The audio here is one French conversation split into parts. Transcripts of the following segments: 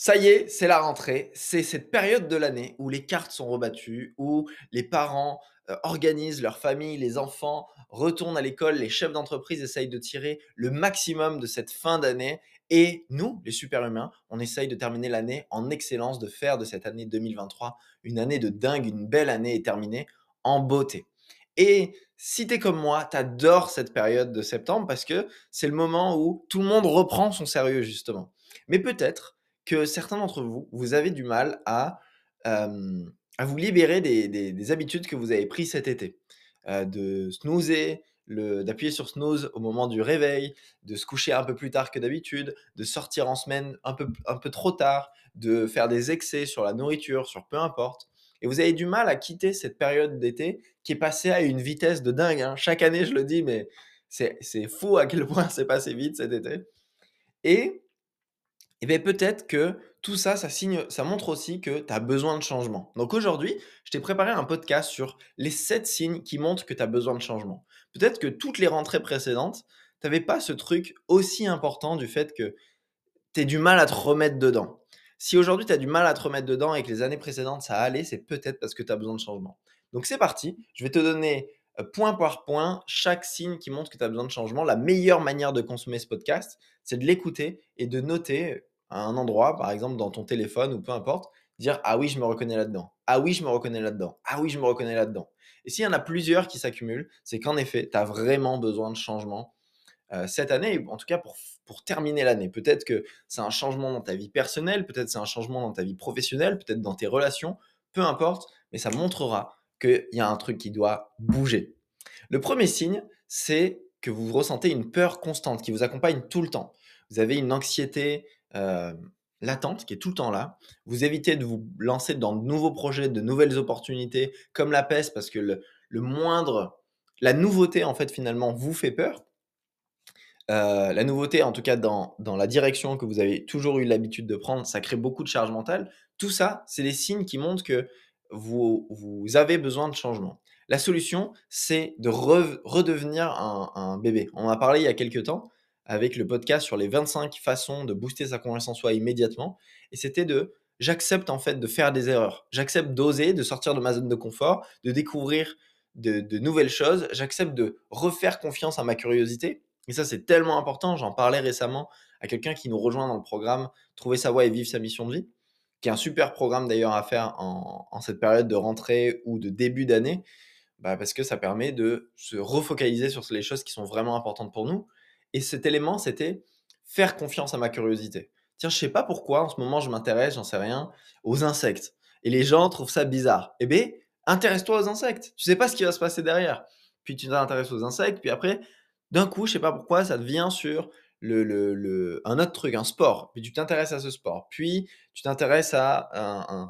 Ça y est, c'est la rentrée. C'est cette période de l'année où les cartes sont rebattues, où les parents euh, organisent leur famille, les enfants retournent à l'école, les chefs d'entreprise essayent de tirer le maximum de cette fin d'année. Et nous, les super-humains, on essaye de terminer l'année en excellence, de faire de cette année 2023 une année de dingue, une belle année et terminée en beauté. Et si tu es comme moi, tu adores cette période de septembre parce que c'est le moment où tout le monde reprend son sérieux, justement. Mais peut-être que certains d'entre vous, vous avez du mal à, vous libérer des, habitudes que vous avez prises cet été. de snoozer, d'appuyer sur snooze au moment du réveil, de se coucher un peu plus tard que d'habitude, de sortir en semaine un peu, un peu trop tard, de faire des excès sur la nourriture, sur peu importe. Et vous avez du mal à quitter cette période d'été qui est passée à une vitesse de dingue. Hein. Chaque année, je le dis, mais c'est fou à quel point c'est passé vite cet été. Et et bien peut-être que tout ça, ça, signe, ça montre aussi que tu as besoin de changement. Donc aujourd'hui, je t'ai préparé un podcast sur les 7 signes qui montrent que tu as besoin de changement. Peut-être que toutes les rentrées précédentes, tu n'avais pas ce truc aussi important du fait que tu as du mal à te remettre dedans. Si aujourd'hui tu as du mal à te remettre dedans et que les années précédentes ça allait, c'est peut-être parce que tu as besoin de changement. Donc c'est parti, je vais te donner point par point chaque signe qui montre que tu as besoin de changement. La meilleure manière de consommer ce podcast, c'est de l'écouter et de noter à un endroit, par exemple dans ton téléphone ou peu importe, dire ah oui, je me reconnais là-dedans. Ah oui, je me reconnais là-dedans. Ah oui, je me reconnais là-dedans. Et s'il y en a plusieurs qui s'accumulent, c'est qu'en effet, tu as vraiment besoin de changement euh, cette année, en tout cas pour, pour terminer l'année. Peut-être que c'est un changement dans ta vie personnelle, peut-être c'est un changement dans ta vie professionnelle, peut-être dans tes relations, peu importe, mais ça montrera qu'il y a un truc qui doit bouger. Le premier signe, c'est que vous ressentez une peur constante qui vous accompagne tout le temps. Vous avez une anxiété, latente qui est tout le temps là. Vous évitez de vous lancer dans de nouveaux projets, de nouvelles opportunités, comme la peste, parce que le, moindre, la nouveauté en fait finalement vous fait peur. la nouveauté, en tout cas dans, dans, la direction que vous avez toujours eu l'habitude de prendre, ça crée beaucoup de charge mentale. Tout ça, c'est des signes qui montrent que vous, avez besoin de changement. La solution, c'est de redevenir un, bébé. On en a parlé il y a quelques temps avec le podcast sur les 25 façons de booster sa confiance en soi immédiatement. Et c'était de j'accepte en fait de faire des erreurs. J'accepte d'oser, de sortir de ma zone de confort, de découvrir de, nouvelles choses. J'accepte de refaire confiance à ma curiosité. Et ça, c'est tellement important. J'en parlais récemment à quelqu'un qui nous rejoint dans le programme Trouver sa voie et vivre sa mission de vie, qui est un super programme d'ailleurs à faire en, cette période de rentrée ou de début d'année, bah, parce que ça permet de se refocaliser sur les choses qui sont vraiment importantes pour nous et cet élément, c'était faire confiance à ma curiosité. Tiens, je sais pas pourquoi, en ce moment, je m'intéresse, j'en sais rien, aux insectes. Et les gens trouvent ça bizarre. Eh bien, intéresse-toi aux insectes. Tu sais pas ce qui va se passer derrière. Puis tu t'intéresses aux insectes, puis après, d'un coup, je sais pas pourquoi, ça devient sur le, le, le, un autre truc, un sport. Puis tu t'intéresses à ce sport. Puis tu t'intéresses à un,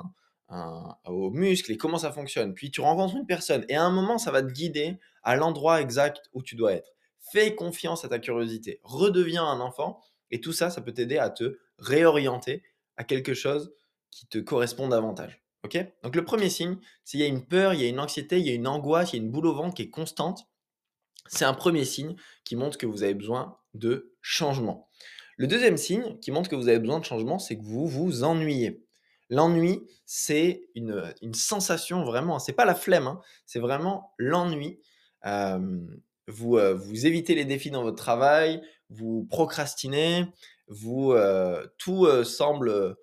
un, aux muscles et comment ça fonctionne. Puis tu rencontres une personne. Et à un moment, ça va te guider à l'endroit exact où tu dois être. Fais confiance à ta curiosité, redeviens un enfant, et tout ça, ça peut t'aider à te réorienter à quelque chose qui te correspond davantage. Ok? Donc le premier signe, s'il y a une peur, il y a une anxiété, il y a une angoisse, il y a une boule au ventre qui est constante, c'est un premier signe qui montre que vous avez besoin de changement. Le deuxième signe qui montre que vous avez besoin de changement, c'est que vous vous ennuyez. L'ennui, c'est une, sensation vraiment, c'est pas la flemme, hein, c'est vraiment l'ennui vous, vous évitez les défis dans votre travail, vous procrastinez, vous, tout semble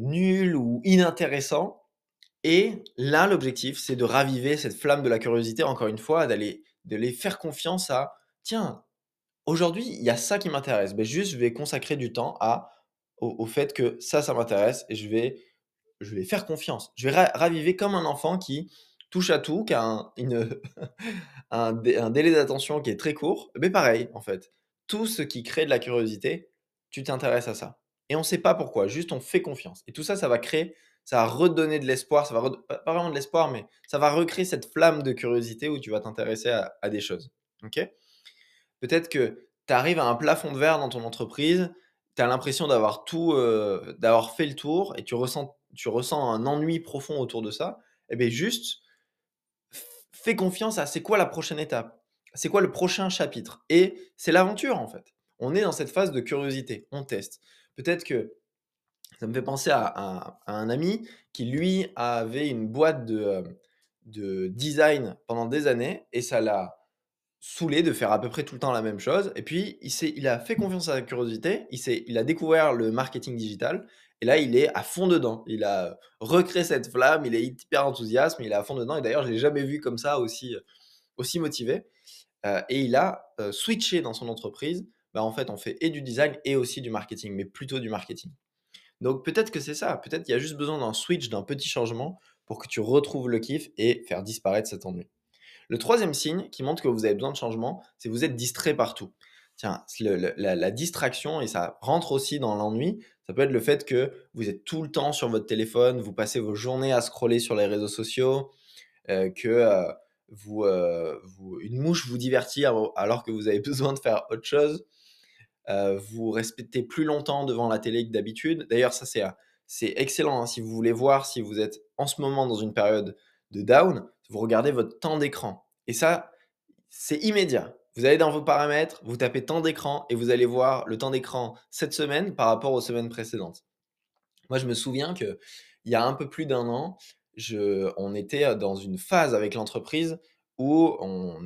nul ou inintéressant. Et là, l'objectif, c'est de raviver cette flamme de la curiosité, encore une fois, d'aller de les faire confiance à, tiens, aujourd'hui, il y a ça qui m'intéresse. Ben, juste, je vais consacrer du temps à, au, fait que ça, ça m'intéresse et je vais, je vais faire confiance. Je vais raviver comme un enfant qui, touche à tout, qui a un, un, délai d'attention qui est très court, mais pareil, en fait. Tout ce qui crée de la curiosité, tu t'intéresses à ça. Et on ne sait pas pourquoi, juste on fait confiance. Et tout ça, ça va créer ça va redonner de l'espoir, ça va pas vraiment de l'espoir, mais ça va recréer cette flamme de curiosité où tu vas t'intéresser à, des choses. Ok? Peut-être que tu arrives à un plafond de verre dans ton entreprise, tu as l'impression d'avoir tout, euh, d'avoir fait le tour et tu ressens, tu ressens un ennui profond autour de ça. Eh bien, juste fais confiance à c'est quoi la prochaine étape, c'est quoi le prochain chapitre. Et c'est l'aventure en fait. On est dans cette phase de curiosité, on teste. Peut-être que ça me fait penser à, un ami qui, lui, avait une boîte de, euh, de design pendant des années et ça l'a saoulé de faire à peu près tout le temps la même chose. Et puis, il, a fait confiance à sa curiosité, il, a découvert le marketing digital et là, il est à fond dedans. Il a recréé cette flamme, il est hyper enthousiaste, il est à fond dedans. Et d'ailleurs, je ne l'ai jamais vu comme ça aussi, aussi motivé. Euh, et il a euh, switché dans son entreprise. Bah, en fait, on fait et du design et aussi du marketing, mais plutôt du marketing. Donc peut-être que c'est ça. Peut-être qu'il y a juste besoin d'un switch, d'un petit changement pour que tu retrouves le kiff et faire disparaître cet ennui. Le troisième signe qui montre que vous avez besoin de changement, c'est que vous êtes distrait partout. Tiens, la, distraction, et ça rentre aussi dans l'ennui, ça peut être le fait que vous êtes tout le temps sur votre téléphone, vous passez vos journées à scroller sur les réseaux sociaux, euh, que euh, euh, une mouche vous divertit alors que vous avez besoin de faire autre chose. Vous respectez plus longtemps devant la télé que d'habitude. D'ailleurs, ça c'est excellent hein, si vous voulez voir si vous êtes en ce moment dans une période de down, vous regardez votre temps d'écran. Et ça, c'est immédiat. Vous allez dans vos paramètres, vous tapez temps d'écran et vous allez voir le temps d'écran cette semaine par rapport aux semaines précédentes. Moi, je me souviens que il y a un peu plus d'un an, on était dans une phase avec l'entreprise où on,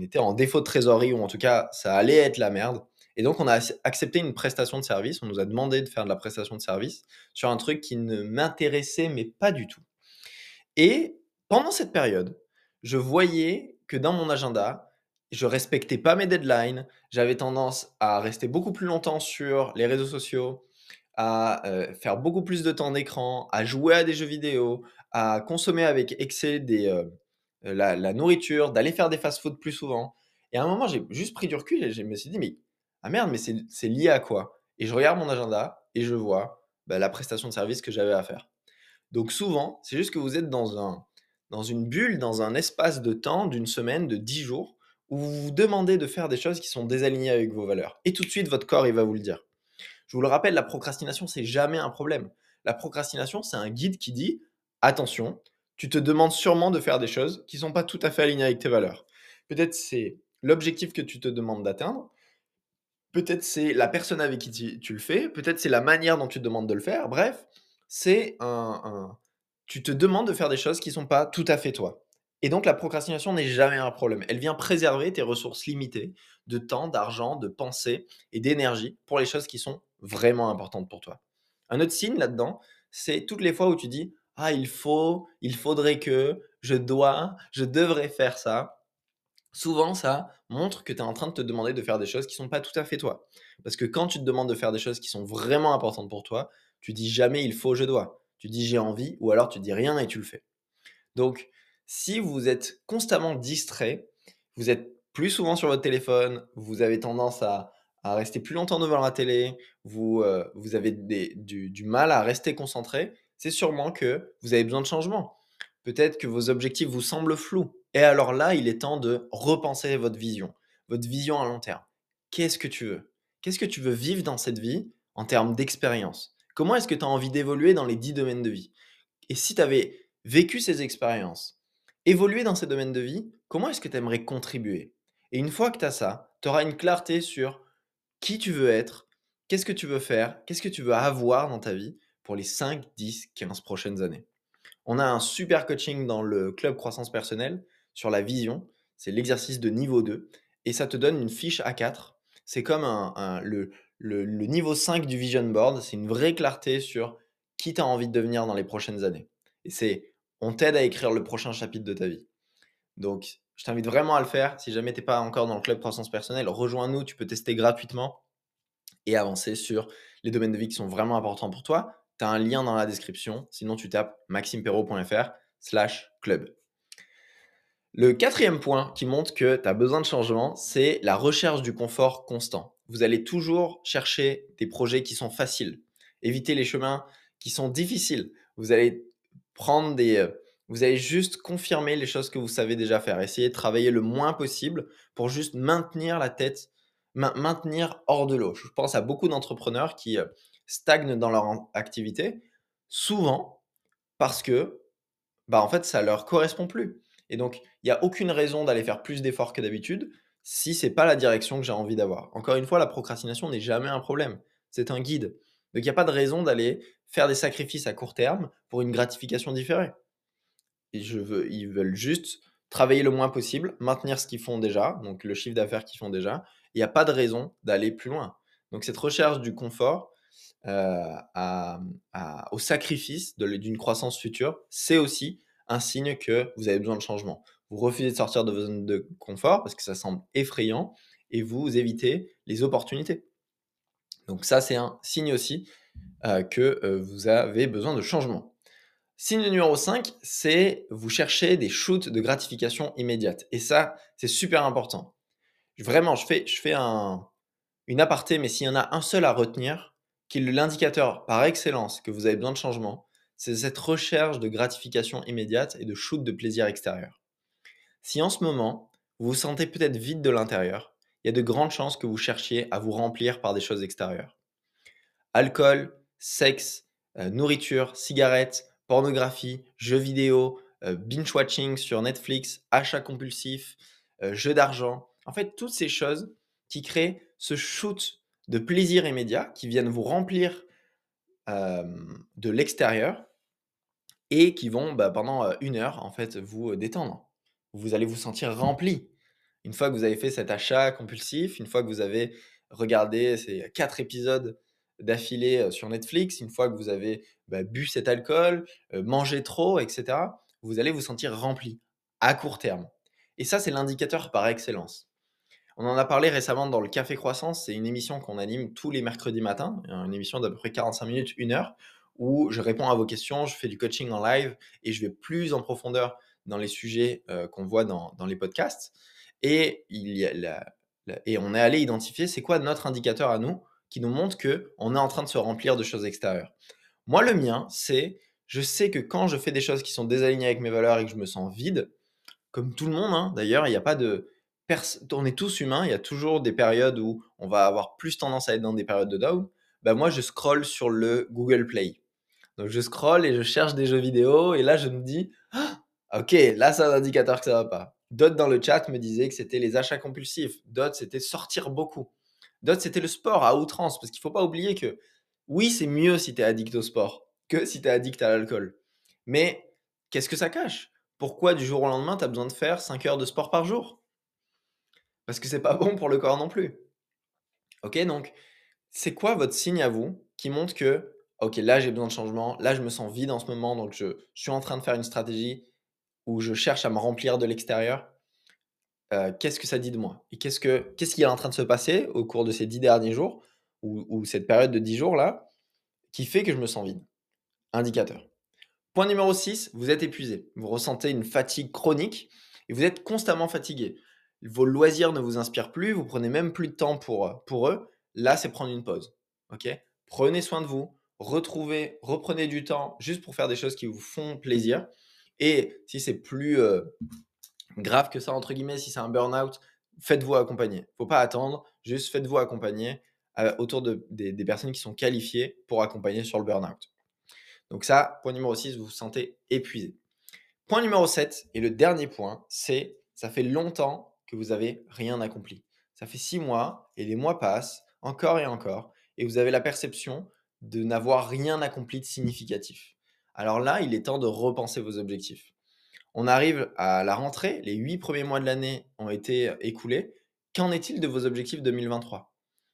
était en défaut de trésorerie, ou en tout cas, ça allait être la merde. Et donc, on a accepté une prestation de service. On nous a demandé de faire de la prestation de service sur un truc qui ne m'intéressait, mais pas du tout. Et pendant cette période, je voyais que dans mon agenda, je respectais pas mes deadlines, j'avais tendance à rester beaucoup plus longtemps sur les réseaux sociaux, à euh, faire beaucoup plus de temps d'écran, à jouer à des jeux vidéo, à consommer avec excès des, euh, la, nourriture, d'aller faire des fast-food plus souvent. Et à un moment, j'ai juste pris du recul et je me suis dit, mais ah merde, mais c'est lié à quoi? Et je regarde mon agenda et je vois bah, la prestation de service que j'avais à faire. Donc souvent, c'est juste que vous êtes dans, un, dans une bulle, dans un espace de temps d'une semaine, de 10 jours, où vous vous demandez de faire des choses qui sont désalignées avec vos valeurs. Et tout de suite, votre corps, il va vous le dire. Je vous le rappelle, la procrastination, c'est jamais un problème. La procrastination, c'est un guide qui dit attention, tu te demandes sûrement de faire des choses qui ne sont pas tout à fait alignées avec tes valeurs. Peut-être c'est l'objectif que tu te demandes d'atteindre. Peut-être c'est la personne avec qui tu, le fais. Peut-être c'est la manière dont tu te demandes de le faire. Bref, c'est un, Tu te demandes de faire des choses qui ne sont pas tout à fait toi. Et donc la procrastination n'est jamais un problème. Elle vient préserver tes ressources limitées de temps, d'argent, de pensée et d'énergie pour les choses qui sont vraiment importantes pour toi. Un autre signe là-dedans, c'est toutes les fois où tu dis ah il faut, il faudrait que, je dois, je devrais faire ça. Souvent, ça montre que tu es en train de te demander de faire des choses qui sont pas tout à fait toi. Parce que quand tu te demandes de faire des choses qui sont vraiment importantes pour toi, tu dis jamais il faut, je dois. Tu dis j'ai envie ou alors tu dis rien et tu le fais. Donc, si vous êtes constamment distrait, vous êtes plus souvent sur votre téléphone, vous avez tendance à, rester plus longtemps devant la télé, vous, euh, vous avez du, mal à rester concentré, c'est sûrement que vous avez besoin de changement. Peut-être que vos objectifs vous semblent flous. Et alors là, il est temps de repenser votre vision, votre vision à long terme. Qu'est-ce que tu veux? Qu'est-ce que tu veux vivre dans cette vie en termes d'expérience? Comment est-ce que tu as envie d'évoluer dans les dix domaines de vie? Et si tu avais vécu ces expériences, évoluer dans ces domaines de vie, comment est-ce que tu aimerais contribuer? Et une fois que tu as ça, tu auras une clarté sur qui tu veux être, qu'est-ce que tu veux faire, qu'est-ce que tu veux avoir dans ta vie pour les 5, 10, 15 prochaines années. On a un super coaching dans le club croissance personnelle sur la vision, c'est l'exercice de niveau 2, et ça te donne une fiche A4. C'est comme le, niveau 5 du vision board, c'est une vraie clarté sur qui tu as envie de devenir dans les prochaines années. Et c'est on t'aide à écrire le prochain chapitre de ta vie. Donc, je t'invite vraiment à le faire. Si jamais tu n'es pas encore dans le club croissance personnelle, rejoins-nous, tu peux tester gratuitement et avancer sur les domaines de vie qui sont vraiment importants pour toi. Tu as un lien dans la description. Sinon, tu tapes maximepero.fr slash club. Le quatrième point qui montre que tu as besoin de changement, c'est la recherche du confort constant. Vous allez toujours chercher des projets qui sont faciles. Éviter les chemins qui sont difficiles. Vous allez prendre des, euh, vous allez juste confirmer les choses que vous savez déjà faire. Essayez de travailler le moins possible pour juste maintenir la tête, maintenir hors de l'eau. Je pense à beaucoup d'entrepreneurs qui euh, stagnent dans leur activité, souvent parce que, bah, en fait, ça leur correspond plus. Et donc, il n'y a aucune raison d'aller faire plus d'efforts que d'habitude si c'est pas la direction que j'ai envie d'avoir. Encore une fois, la procrastination n'est jamais un problème. C'est un guide. Donc, il n'y a pas de raison d'aller faire des sacrifices à court terme pour une gratification différée. Je veux, ils veulent juste travailler le moins possible, maintenir ce qu'ils font déjà, donc le chiffre d'affaires qu'ils font déjà. Il n'y a pas de raison d'aller plus loin. Donc, cette recherche du confort euh, au sacrifice d'une croissance future, c'est aussi un signe que vous avez besoin de changement. Vous refusez de sortir de vos zones de confort parce que ça semble effrayant et vous évitez les opportunités. Donc ça, c'est un signe aussi euh, que euh, vous avez besoin de changement. Signe numéro 5, c'est vous cherchez des shoots de gratification immédiate. Et ça, c'est super important. Vraiment, je fais, je fais un, une aparté, mais s'il y en a un seul à retenir, qui est l'indicateur par excellence que vous avez besoin de changement, c'est cette recherche de gratification immédiate et de shoot de plaisir extérieur. Si en ce moment, vous vous sentez peut-être vide de l'intérieur, il y a de grandes chances que vous cherchiez à vous remplir par des choses extérieures. Alcool, sexe, euh, nourriture, cigarettes, pornographie, jeux vidéo, euh, binge-watching sur Netflix, achats compulsifs, euh, jeux d'argent. En fait, toutes ces choses qui créent ce shoot de plaisir immédiat, qui viennent vous remplir de l'extérieur et qui vont bah, pendant une heure en fait vous détendre. Vous allez vous sentir rempli. Une fois que vous avez fait cet achat compulsif, une fois que vous avez regardé ces quatre épisodes d'affilée sur Netflix, une fois que vous avez bah, bu cet alcool, mangé trop, etc., vous allez vous sentir rempli à court terme. Et ça, c'est l'indicateur par excellence. On en a parlé récemment dans le Café Croissance. C'est une émission qu'on anime tous les mercredis matins, une émission d'à peu près 45 minutes, une heure, où je réponds à vos questions, je fais du coaching en live et je vais plus en profondeur dans les sujets euh, qu'on voit dans, les podcasts. Et, il y a et on est allé identifier c'est quoi notre indicateur à nous qui nous montre que on est en train de se remplir de choses extérieures. Moi, le mien, c'est je sais que quand je fais des choses qui sont désalignées avec mes valeurs et que je me sens vide, comme tout le monde, hein, d'ailleurs, il n'y a pas de on est tous humains, il y a toujours des périodes où on va avoir plus tendance à être dans des périodes de down. Bah moi, je scroll sur le Google Play. Donc je scroll et je cherche des jeux vidéo et là je me dis «Ah, OK, là c'est un indicateur que ça va pas. D'autres dans le chat me disaient que c'était les achats compulsifs, d'autres c'était sortir beaucoup. D'autres c'était le sport à outrance parce qu'il faut pas oublier que oui, c'est mieux si tu es addict au sport que si tu es addict à l'alcool. Mais qu'est-ce que ça cache? Pourquoi du jour au lendemain tu as besoin de faire 5 heures de sport par jour? Parce que c'est pas bon pour le corps non plus. Ok, donc c'est quoi votre signe à vous qui montre que, ok, là j'ai besoin de changement, là je me sens vide en ce moment, donc je, suis en train de faire une stratégie où je cherche à me remplir de l'extérieur. Euh, qu'est-ce que ça dit de moi? Et qu'est-ce, que, qu'est-ce qui est en train de se passer au cours de ces dix derniers jours ou, cette période de dix jours là qui fait que je me sens vide? Indicateur. Point numéro 6, vous êtes épuisé. Vous ressentez une fatigue chronique et vous êtes constamment fatigué vos loisirs ne vous inspirent plus, vous prenez même plus de temps pour, euh, pour eux, là, c'est prendre une pause. Ok? Prenez soin de vous, retrouvez, reprenez du temps juste pour faire des choses qui vous font plaisir. Et si c'est plus euh, grave que ça, entre guillemets, si c'est un burn-out, faites-vous accompagner. Faut pas attendre, juste faites-vous accompagner euh, autour de, des, des, personnes qui sont qualifiées pour accompagner sur le burn-out. Donc ça, point numéro 6, vous vous sentez épuisé. Point numéro 7, et le dernier point, c'est ça fait longtemps que vous avez rien accompli. Ça fait six mois et les mois passent encore et encore et vous avez la perception de n'avoir rien accompli de significatif. Alors là, il est temps de repenser vos objectifs. On arrive à la rentrée, les huit premiers mois de l'année ont été écoulés. Qu'en est-il de vos objectifs 2023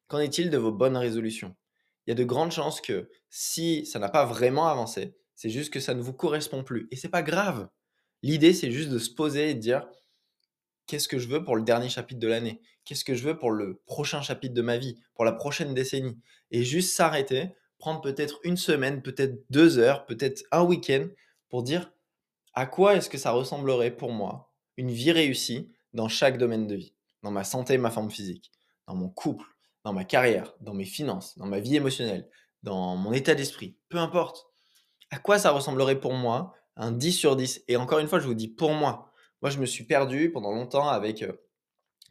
Qu'en est-il de vos bonnes résolutions? Il y a de grandes chances que si ça n'a pas vraiment avancé, c'est juste que ça ne vous correspond plus. Et c'est pas grave. L'idée, c'est juste de se poser et de dire qu'est-ce que je veux pour le dernier chapitre de l'année? Qu'est-ce que je veux pour le prochain chapitre de ma vie, pour la prochaine décennie? Et juste s'arrêter, prendre peut-être une semaine, peut-être deux heures, peut-être un week-end pour dire à quoi est-ce que ça ressemblerait pour moi une vie réussie dans chaque domaine de vie, dans ma santé ma forme physique, dans mon couple, dans ma carrière, dans mes finances, dans ma vie émotionnelle, dans mon état d'esprit, peu importe. à quoi ça ressemblerait pour moi un 10 sur 10 Et encore une fois, je vous dis pour moi. Moi, je me suis perdu pendant longtemps avec, euh,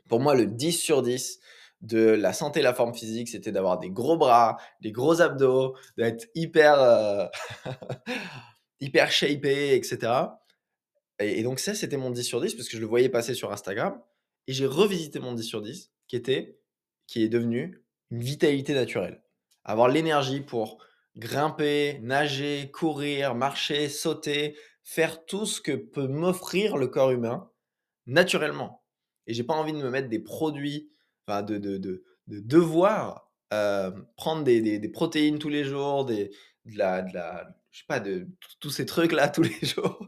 pour moi, le 10 sur 10 de la santé et la forme physique, c'était d'avoir des gros bras, des gros abdos, d'être hyper, euh, hyper shapé, etc. Et, et donc ça, c'était mon 10 sur 10 parce que je le voyais passer sur Instagram. Et j'ai revisité mon 10 sur 10 qui était, qui est devenu une vitalité naturelle. Avoir l'énergie pour grimper, nager, courir, marcher, sauter, faire tout ce que peut m'offrir le corps humain naturellement. Et j'ai pas envie de me mettre des produits, enfin de, de, de, de devoir euh, prendre des, des, des, protéines tous les jours, des, de la, de la, je sais pas, de tous ces trucs là tous les jours.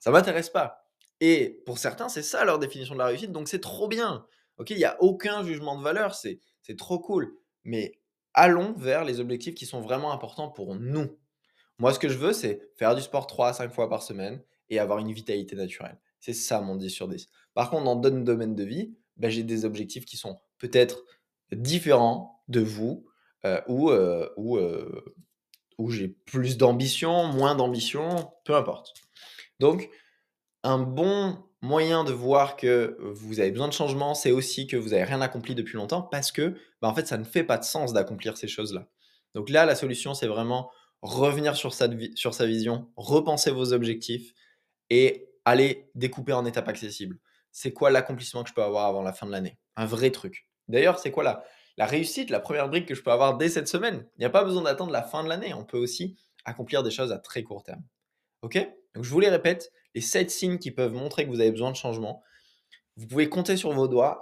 ça m'intéresse pas. Et pour certains, c'est ça leur définition de la réussite, donc c'est trop bien. Il n'y a aucun jugement de valeur, c'est trop cool. Mais allons vers les objectifs qui sont vraiment importants pour nous. Moi, ce que je veux, c'est faire du sport 3 à 5 fois par semaine et avoir une vitalité naturelle. C'est ça mon 10 sur 10. Par contre, dans d'autres domaines de vie, ben, j'ai des objectifs qui sont peut-être différents de vous euh, ou, euh, ou, euh, j'ai plus d'ambition, moins d'ambition, peu importe. Donc, un bon moyen de voir que vous avez besoin de changement, c'est aussi que vous n'avez rien accompli depuis longtemps parce que, bah, en fait, ça ne fait pas de sens d'accomplir ces choses-là. Donc là, la solution, c'est vraiment revenir sur sa, sur sa vision, repenser vos objectifs et aller découper en étapes accessibles. C'est quoi l'accomplissement que je peux avoir avant la fin de l'année? Un vrai truc. D'ailleurs, c'est quoi la, la réussite, la première brique que je peux avoir dès cette semaine? Il n'y a pas besoin d'attendre la fin de l'année. On peut aussi accomplir des choses à très court terme. OK? Donc je vous les répète, les 7 signes qui peuvent montrer que vous avez besoin de changement. Vous pouvez compter sur vos doigts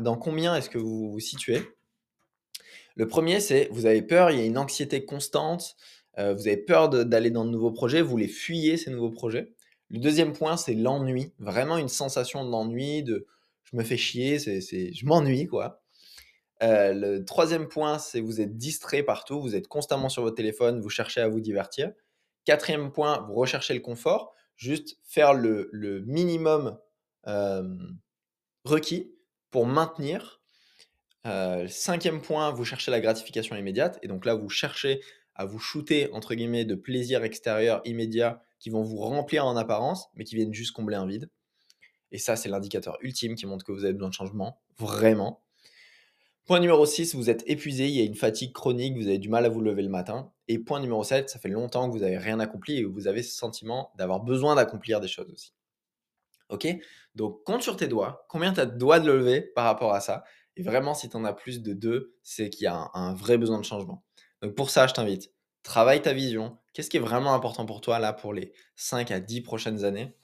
dans combien est-ce que vous vous situez. Le premier, c'est vous avez peur, il y a une anxiété constante, euh, vous avez peur d'aller dans de nouveaux projets, vous les fuyez ces nouveaux projets. Le deuxième point, c'est l'ennui, vraiment une sensation d'ennui, de je me fais chier, c'est, je m'ennuie quoi. Euh, le troisième point, c'est vous êtes distrait partout, vous êtes constamment sur votre téléphone, vous cherchez à vous divertir. Quatrième point, vous recherchez le confort juste faire le, minimum requis pour maintenir. cinquième point, vous cherchez la gratification immédiate. Et donc là, vous cherchez à vous shooter, entre guillemets, de plaisirs extérieurs immédiats qui vont vous remplir en apparence, mais qui viennent juste combler un vide. Et ça, c'est l'indicateur ultime qui montre que vous avez besoin de changement, vraiment. Point numéro 6, vous êtes épuisé, il y a une fatigue chronique, vous avez du mal à vous lever le matin. Et point numéro 7, ça fait longtemps que vous n'avez rien accompli et vous avez ce sentiment d'avoir besoin d'accomplir des choses aussi. Ok? Donc compte sur tes doigts, combien tu as de doigts de lever par rapport à ça? Et vraiment, si tu en as plus de deux, c'est qu'il y a un, vrai besoin de changement. Donc pour ça, je t'invite, travaille ta vision. Qu'est-ce qui est vraiment important pour toi là pour les 5 à 10 prochaines années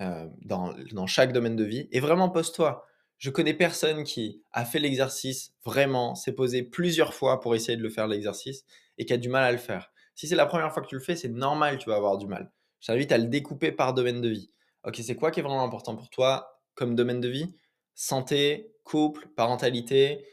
euh, dans, dans chaque domaine de vie? Et vraiment pose-toi je connais personne qui a fait l'exercice vraiment, s'est posé plusieurs fois pour essayer de le faire l'exercice et qui a du mal à le faire. Si c'est la première fois que tu le fais, c'est normal, tu vas avoir du mal. Je t'invite à le découper par domaine de vie. Ok, c'est quoi qui est vraiment important pour toi comme domaine de vie? Santé, couple, parentalité,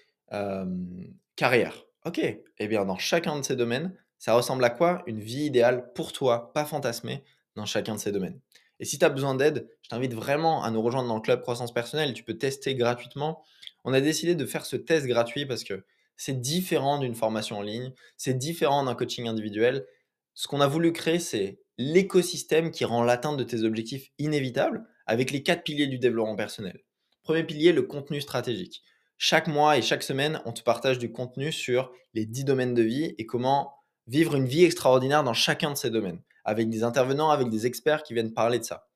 carrière. Ok, eh bien dans chacun de ces domaines, ça ressemble à quoi Une vie idéale pour toi, pas fantasmée, dans chacun de ces domaines? Et si tu as besoin d'aide, je t'invite vraiment à nous rejoindre dans le club croissance personnelle. Tu peux tester gratuitement. On a décidé de faire ce test gratuit parce que c'est différent d'une formation en ligne, c'est différent d'un coaching individuel. Ce qu'on a voulu créer, c'est l'écosystème qui rend l'atteinte de tes objectifs inévitable avec les quatre piliers du développement personnel. Premier pilier, le contenu stratégique. Chaque mois et chaque semaine, on te partage du contenu sur les 10 domaines de vie et comment vivre une vie extraordinaire dans chacun de ces domaines avec des intervenants, avec des experts qui viennent parler de ça.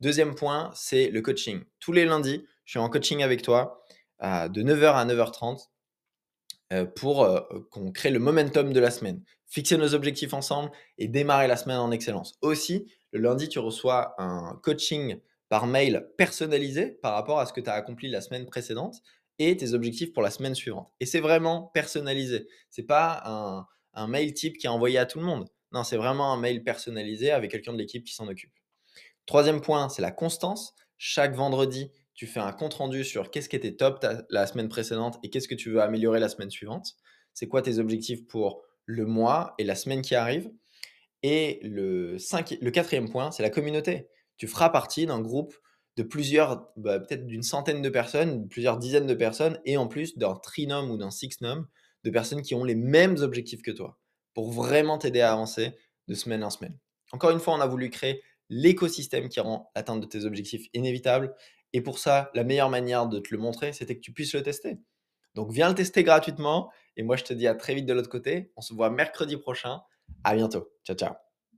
Deuxième point, c'est le coaching. Tous les lundis, je suis en coaching avec toi de 9h à 9h30 euh, pour euh, qu'on crée le momentum de la semaine, fixer nos objectifs ensemble et démarrer la semaine en excellence. Aussi, le lundi, tu reçois un coaching par mail personnalisé par rapport à ce que tu as accompli la semaine précédente et tes objectifs pour la semaine suivante. Et c'est vraiment personnalisé. Ce n'est pas un, un mail type qui est envoyé à tout le monde. Non, c'est vraiment un mail personnalisé avec quelqu'un de l'équipe qui s'en occupe. Troisième point, c'est la constance. Chaque vendredi, tu fais un compte rendu sur qu'est-ce qui était top la semaine précédente et qu'est-ce que tu veux améliorer la semaine suivante. C'est quoi tes objectifs pour le mois et la semaine qui arrive. Et le, le quatrième point, c'est la communauté. Tu feras partie d'un groupe de plusieurs, bah, peut-être d'une centaine de personnes, plusieurs dizaines de personnes, et en plus d'un trinôme ou d'un sixnome de personnes qui ont les mêmes objectifs que toi pour vraiment t'aider à avancer de semaine en semaine. Encore une fois, on a voulu créer l'écosystème qui rend l'atteinte de tes objectifs inévitable. Et pour ça, la meilleure manière de te le montrer, c'était que tu puisses le tester. Donc viens le tester gratuitement. Et moi, je te dis à très vite de l'autre côté. On se voit mercredi prochain. À bientôt. Ciao, ciao.